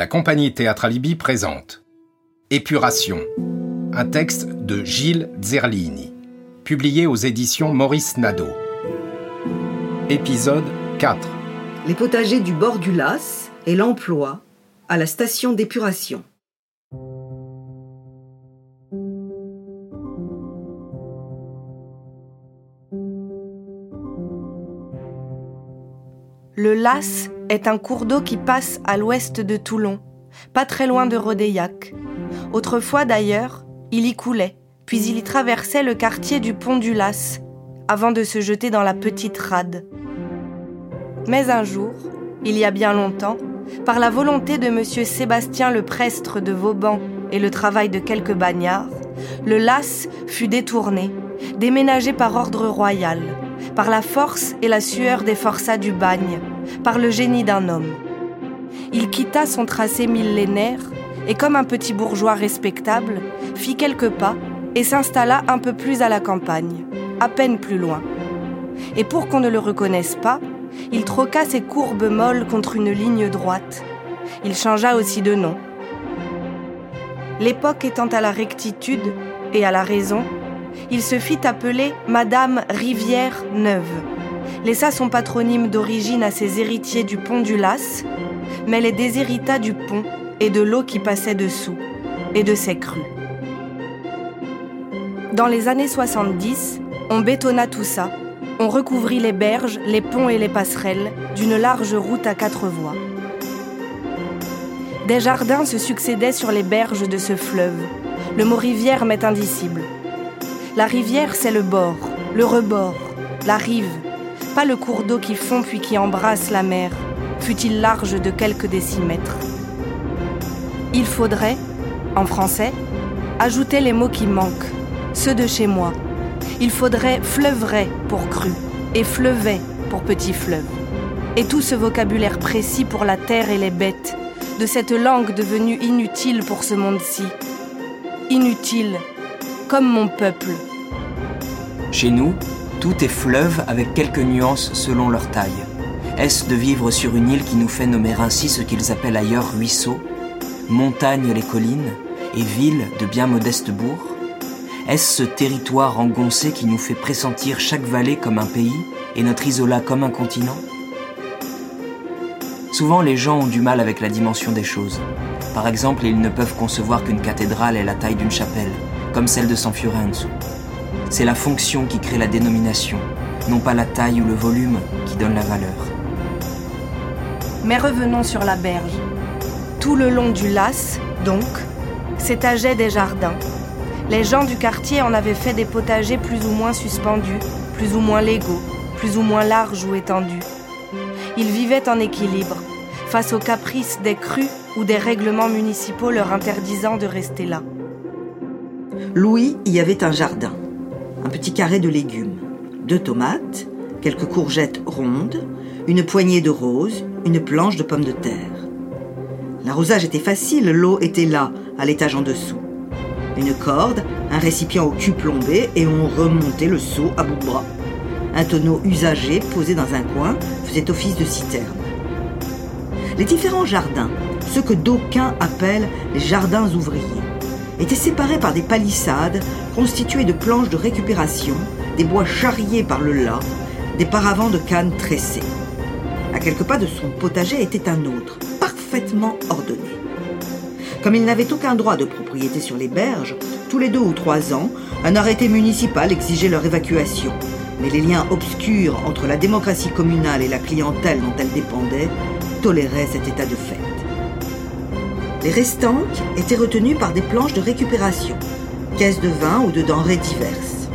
la compagnie Théâtre Alibi présente Épuration, un texte de Gilles Zerlini, publié aux éditions Maurice Nadeau. Épisode 4 Les potagers du bord du Las et l'emploi à la station d'épuration. Le Las est un cours d'eau qui passe à l'ouest de Toulon, pas très loin de Rodéiac. Autrefois d'ailleurs, il y coulait, puis il y traversait le quartier du pont du Las, avant de se jeter dans la petite rade. Mais un jour, il y a bien longtemps, par la volonté de M. Sébastien le Prestre de Vauban et le travail de quelques bagnards, le Las fut détourné, déménagé par ordre royal par la force et la sueur des forçats du bagne, par le génie d'un homme. Il quitta son tracé millénaire et, comme un petit bourgeois respectable, fit quelques pas et s'installa un peu plus à la campagne, à peine plus loin. Et pour qu'on ne le reconnaisse pas, il troqua ses courbes molles contre une ligne droite. Il changea aussi de nom. L'époque étant à la rectitude et à la raison, il se fit appeler Madame Rivière Neuve, laissa son patronyme d'origine à ses héritiers du pont du Las, mais les déshérita du pont et de l'eau qui passait dessous, et de ses crues. Dans les années 70, on bétonna tout ça, on recouvrit les berges, les ponts et les passerelles d'une large route à quatre voies. Des jardins se succédaient sur les berges de ce fleuve. Le mot rivière m'est indicible. La rivière, c'est le bord, le rebord, la rive, pas le cours d'eau qui fond puis qui embrasse la mer, fût-il large de quelques décimètres. Il faudrait, en français, ajouter les mots qui manquent, ceux de chez moi. Il faudrait fleuverait pour cru et fleuvet pour petit fleuve. Et tout ce vocabulaire précis pour la terre et les bêtes, de cette langue devenue inutile pour ce monde-ci. Inutile, comme mon peuple. Chez nous, tout est fleuve avec quelques nuances selon leur taille. Est-ce de vivre sur une île qui nous fait nommer ainsi ce qu'ils appellent ailleurs ruisseaux, montagne les collines et ville de bien modestes bourgs Est-ce ce territoire engoncé qui nous fait pressentir chaque vallée comme un pays et notre isola comme un continent Souvent les gens ont du mal avec la dimension des choses. Par exemple, ils ne peuvent concevoir qu'une cathédrale ait la taille d'une chapelle comme celle de San Fiorenzo. C'est la fonction qui crée la dénomination, non pas la taille ou le volume qui donne la valeur. Mais revenons sur la berge. Tout le long du Las, donc, s'étageaient des jardins. Les gens du quartier en avaient fait des potagers plus ou moins suspendus, plus ou moins légaux, plus ou moins larges ou étendus. Ils vivaient en équilibre, face aux caprices des crues ou des règlements municipaux leur interdisant de rester là. Louis y avait un jardin, un petit carré de légumes, deux tomates, quelques courgettes rondes, une poignée de roses, une planche de pommes de terre. L'arrosage était facile, l'eau était là, à l'étage en dessous. Une corde, un récipient au cul plombé et on remontait le seau à bout bras. Un tonneau usagé posé dans un coin faisait office de citerne. Les différents jardins, ceux que d'aucuns appellent les jardins ouvriers, étaient séparés par des palissades constituées de planches de récupération, des bois charriés par le las, des paravents de cannes tressées. À quelques pas de son potager était un autre, parfaitement ordonné. Comme il n'avait aucun droit de propriété sur les berges, tous les deux ou trois ans, un arrêté municipal exigeait leur évacuation. Mais les liens obscurs entre la démocratie communale et la clientèle dont elle dépendait toléraient cet état de. Les restanques étaient retenues par des planches de récupération, caisses de vin ou de denrées diverses.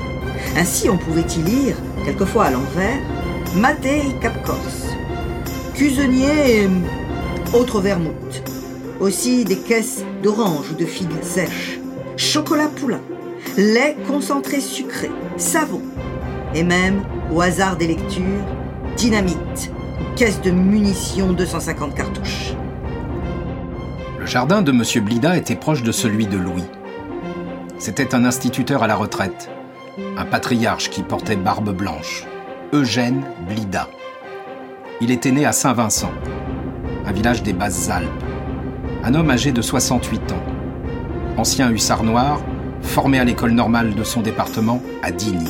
Ainsi, on pouvait y lire, quelquefois à l'envers, Matei Cap Corse, Cusenier et autre vermouth. Aussi des caisses d'oranges ou de figues sèches, chocolat poulain, lait concentré sucré, savon, et même, au hasard des lectures, dynamite, caisse de munitions 250 cartouches. Le jardin de M. Blida était proche de celui de Louis. C'était un instituteur à la retraite, un patriarche qui portait barbe blanche, Eugène Blida. Il était né à Saint-Vincent, un village des Basses-Alpes, un homme âgé de 68 ans. Ancien hussard noir, formé à l'école normale de son département à Digne.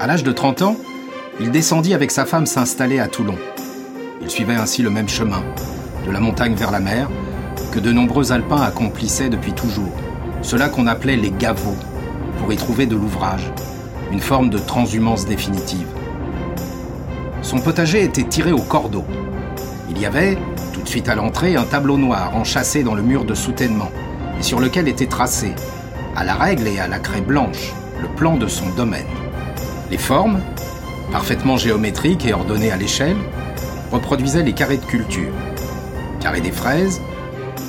À l'âge de 30 ans, il descendit avec sa femme s'installer à Toulon. Il suivait ainsi le même chemin, de la montagne vers la mer, que de nombreux alpins accomplissaient depuis toujours, cela qu'on appelait les gavots, pour y trouver de l'ouvrage, une forme de transhumance définitive. Son potager était tiré au cordeau. Il y avait, tout de suite à l'entrée, un tableau noir enchâssé dans le mur de soutènement, et sur lequel était tracé, à la règle et à la craie blanche, le plan de son domaine. Les formes, parfaitement géométriques et ordonnées à l'échelle, reproduisaient les carrés de culture. Carré des fraises,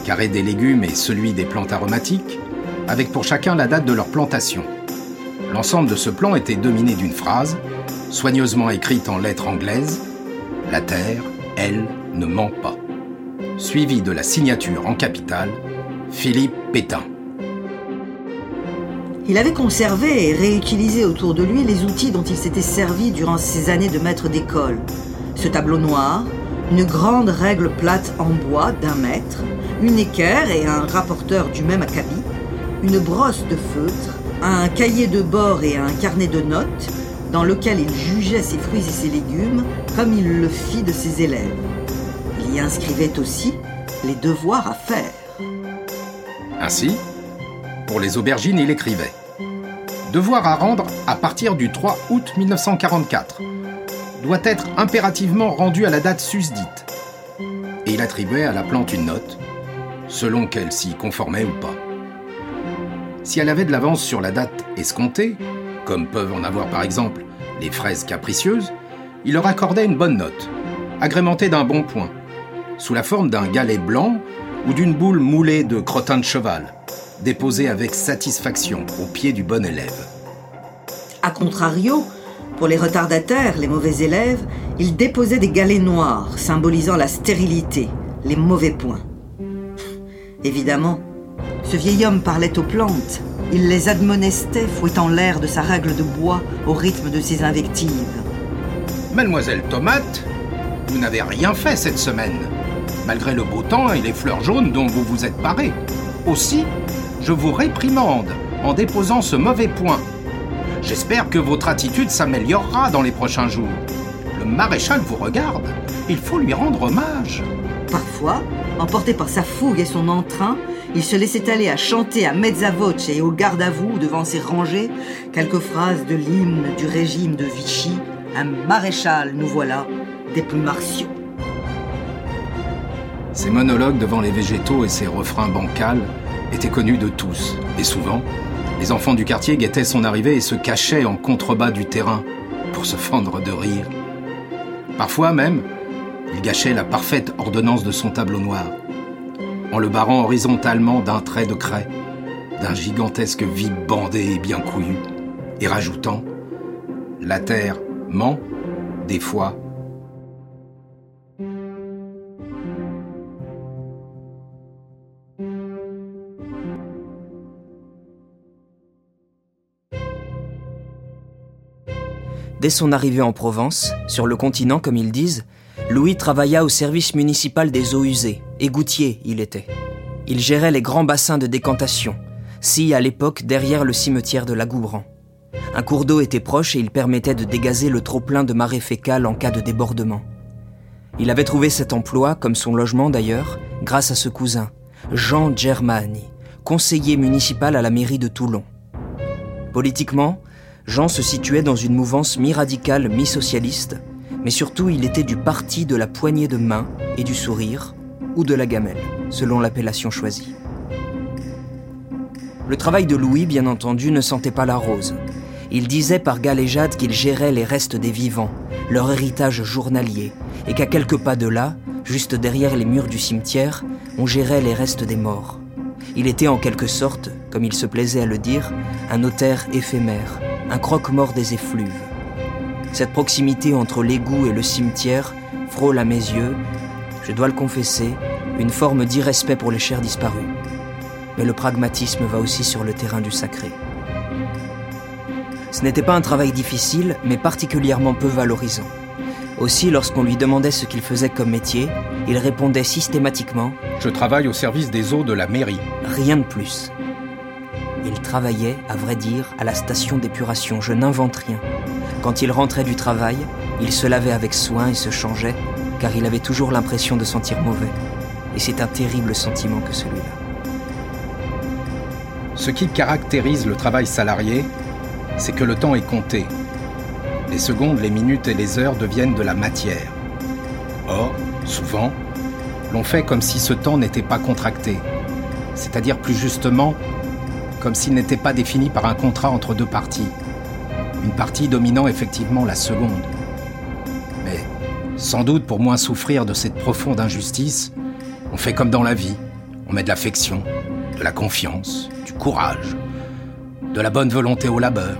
carré des légumes et celui des plantes aromatiques, avec pour chacun la date de leur plantation. L'ensemble de ce plan était dominé d'une phrase, soigneusement écrite en lettres anglaises La terre, elle, ne ment pas. Suivie de la signature en capitale Philippe Pétain. Il avait conservé et réutilisé autour de lui les outils dont il s'était servi durant ses années de maître d'école. Ce tableau noir, une grande règle plate en bois d'un mètre, une équerre et un rapporteur du même acabit, une brosse de feutre, un cahier de bord et un carnet de notes dans lequel il jugeait ses fruits et ses légumes comme il le fit de ses élèves. Il y inscrivait aussi les devoirs à faire. Ainsi, pour les aubergines, il écrivait Devoir à rendre à partir du 3 août 1944 doit être impérativement rendu à la date susdite. Et il attribuait à la plante une note, selon qu'elle s'y conformait ou pas. Si elle avait de l'avance sur la date escomptée, comme peuvent en avoir par exemple les fraises capricieuses, il leur accordait une bonne note, agrémentée d'un bon point, sous la forme d'un galet blanc ou d'une boule moulée de crottin de cheval, déposée avec satisfaction au pied du bon élève. A contrario, pour les retardataires, les mauvais élèves, il déposait des galets noirs, symbolisant la stérilité, les mauvais points. Évidemment, ce vieil homme parlait aux plantes. Il les admonestait, fouettant l'air de sa règle de bois au rythme de ses invectives. Mademoiselle Tomate, vous n'avez rien fait cette semaine, malgré le beau temps et les fleurs jaunes dont vous vous êtes paré. Aussi, je vous réprimande en déposant ce mauvais point. J'espère que votre attitude s'améliorera dans les prochains jours. Le maréchal vous regarde. Il faut lui rendre hommage. Parfois, emporté par sa fougue et son entrain, il se laissait aller à chanter à mezza voce et au garde à vous devant ses rangées quelques phrases de l'hymne du régime de Vichy. Un maréchal, nous voilà, des plus martiaux. Ses monologues devant les végétaux et ses refrains bancals étaient connus de tous, et souvent, les enfants du quartier guettaient son arrivée et se cachaient en contrebas du terrain pour se fendre de rire. Parfois même, il gâchait la parfaite ordonnance de son tableau noir, en le barrant horizontalement d'un trait de craie, d'un gigantesque vide bandé et bien couillu, et rajoutant La terre ment, des fois, Dès son arrivée en Provence, sur le continent comme ils disent, Louis travailla au service municipal des eaux usées, égoutier il était. Il gérait les grands bassins de décantation, si à l'époque derrière le cimetière de la Goubran. Un cours d'eau était proche et il permettait de dégazer le trop-plein de marée fécale en cas de débordement. Il avait trouvé cet emploi, comme son logement d'ailleurs, grâce à ce cousin, Jean Germani, conseiller municipal à la mairie de Toulon. Politiquement, Jean se situait dans une mouvance mi-radicale, mi-socialiste, mais surtout il était du parti de la poignée de main et du sourire, ou de la gamelle, selon l'appellation choisie. Le travail de Louis, bien entendu, ne sentait pas la rose. Il disait par galéjade qu'il gérait les restes des vivants, leur héritage journalier, et qu'à quelques pas de là, juste derrière les murs du cimetière, on gérait les restes des morts. Il était en quelque sorte, comme il se plaisait à le dire, un notaire éphémère, un croque-mort des effluves. Cette proximité entre l'égout et le cimetière frôle à mes yeux, je dois le confesser, une forme d'irrespect pour les chers disparus. Mais le pragmatisme va aussi sur le terrain du sacré. Ce n'était pas un travail difficile, mais particulièrement peu valorisant. Aussi, lorsqu'on lui demandait ce qu'il faisait comme métier, il répondait systématiquement ⁇ Je travaille au service des eaux de la mairie. Rien de plus. Il travaillait, à vrai dire, à la station d'épuration, je n'invente rien. Quand il rentrait du travail, il se lavait avec soin et se changeait, car il avait toujours l'impression de sentir mauvais. Et c'est un terrible sentiment que celui-là. Ce qui caractérise le travail salarié, c'est que le temps est compté. Les secondes, les minutes et les heures deviennent de la matière. Or, souvent, l'on fait comme si ce temps n'était pas contracté, c'est-à-dire plus justement comme s'il n'était pas défini par un contrat entre deux parties, une partie dominant effectivement la seconde. Mais, sans doute pour moins souffrir de cette profonde injustice, on fait comme dans la vie, on met de l'affection, de la confiance, du courage, de la bonne volonté au labeur.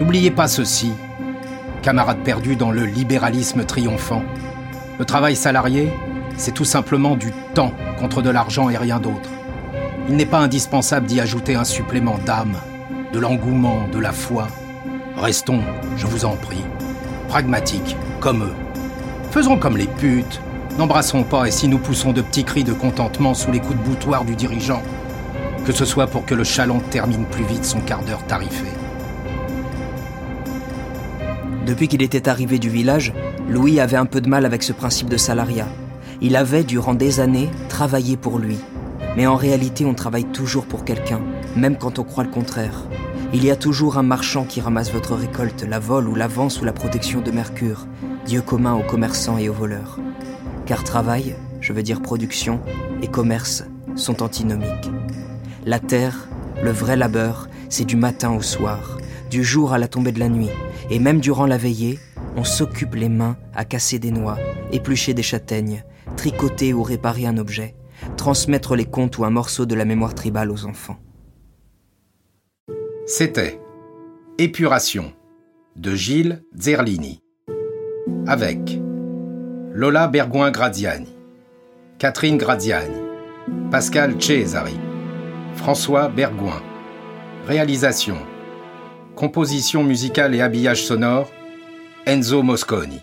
N'oubliez pas ceci, camarades perdus dans le libéralisme triomphant. Le travail salarié, c'est tout simplement du temps contre de l'argent et rien d'autre. Il n'est pas indispensable d'y ajouter un supplément d'âme, de l'engouement, de la foi. Restons, je vous en prie, pragmatiques, comme eux. Faisons comme les putes. N'embrassons pas et si nous poussons de petits cris de contentement sous les coups de boutoir du dirigeant, que ce soit pour que le chaland termine plus vite son quart d'heure tarifé. Depuis qu'il était arrivé du village, Louis avait un peu de mal avec ce principe de salariat. Il avait, durant des années, travaillé pour lui. Mais en réalité, on travaille toujours pour quelqu'un, même quand on croit le contraire. Il y a toujours un marchand qui ramasse votre récolte, la vole ou la vend sous la protection de Mercure, dieu commun aux commerçants et aux voleurs. Car travail, je veux dire production, et commerce sont antinomiques. La terre, le vrai labeur, c'est du matin au soir, du jour à la tombée de la nuit, et même durant la veillée, on s'occupe les mains à casser des noix, éplucher des châtaignes, tricoter ou réparer un objet transmettre les contes ou un morceau de la mémoire tribale aux enfants. C'était Épuration de Gilles Zerlini avec Lola Bergouin-Graziani, Catherine Graziani, Pascal Cesari, François Bergouin. Réalisation, composition musicale et habillage sonore, Enzo Mosconi.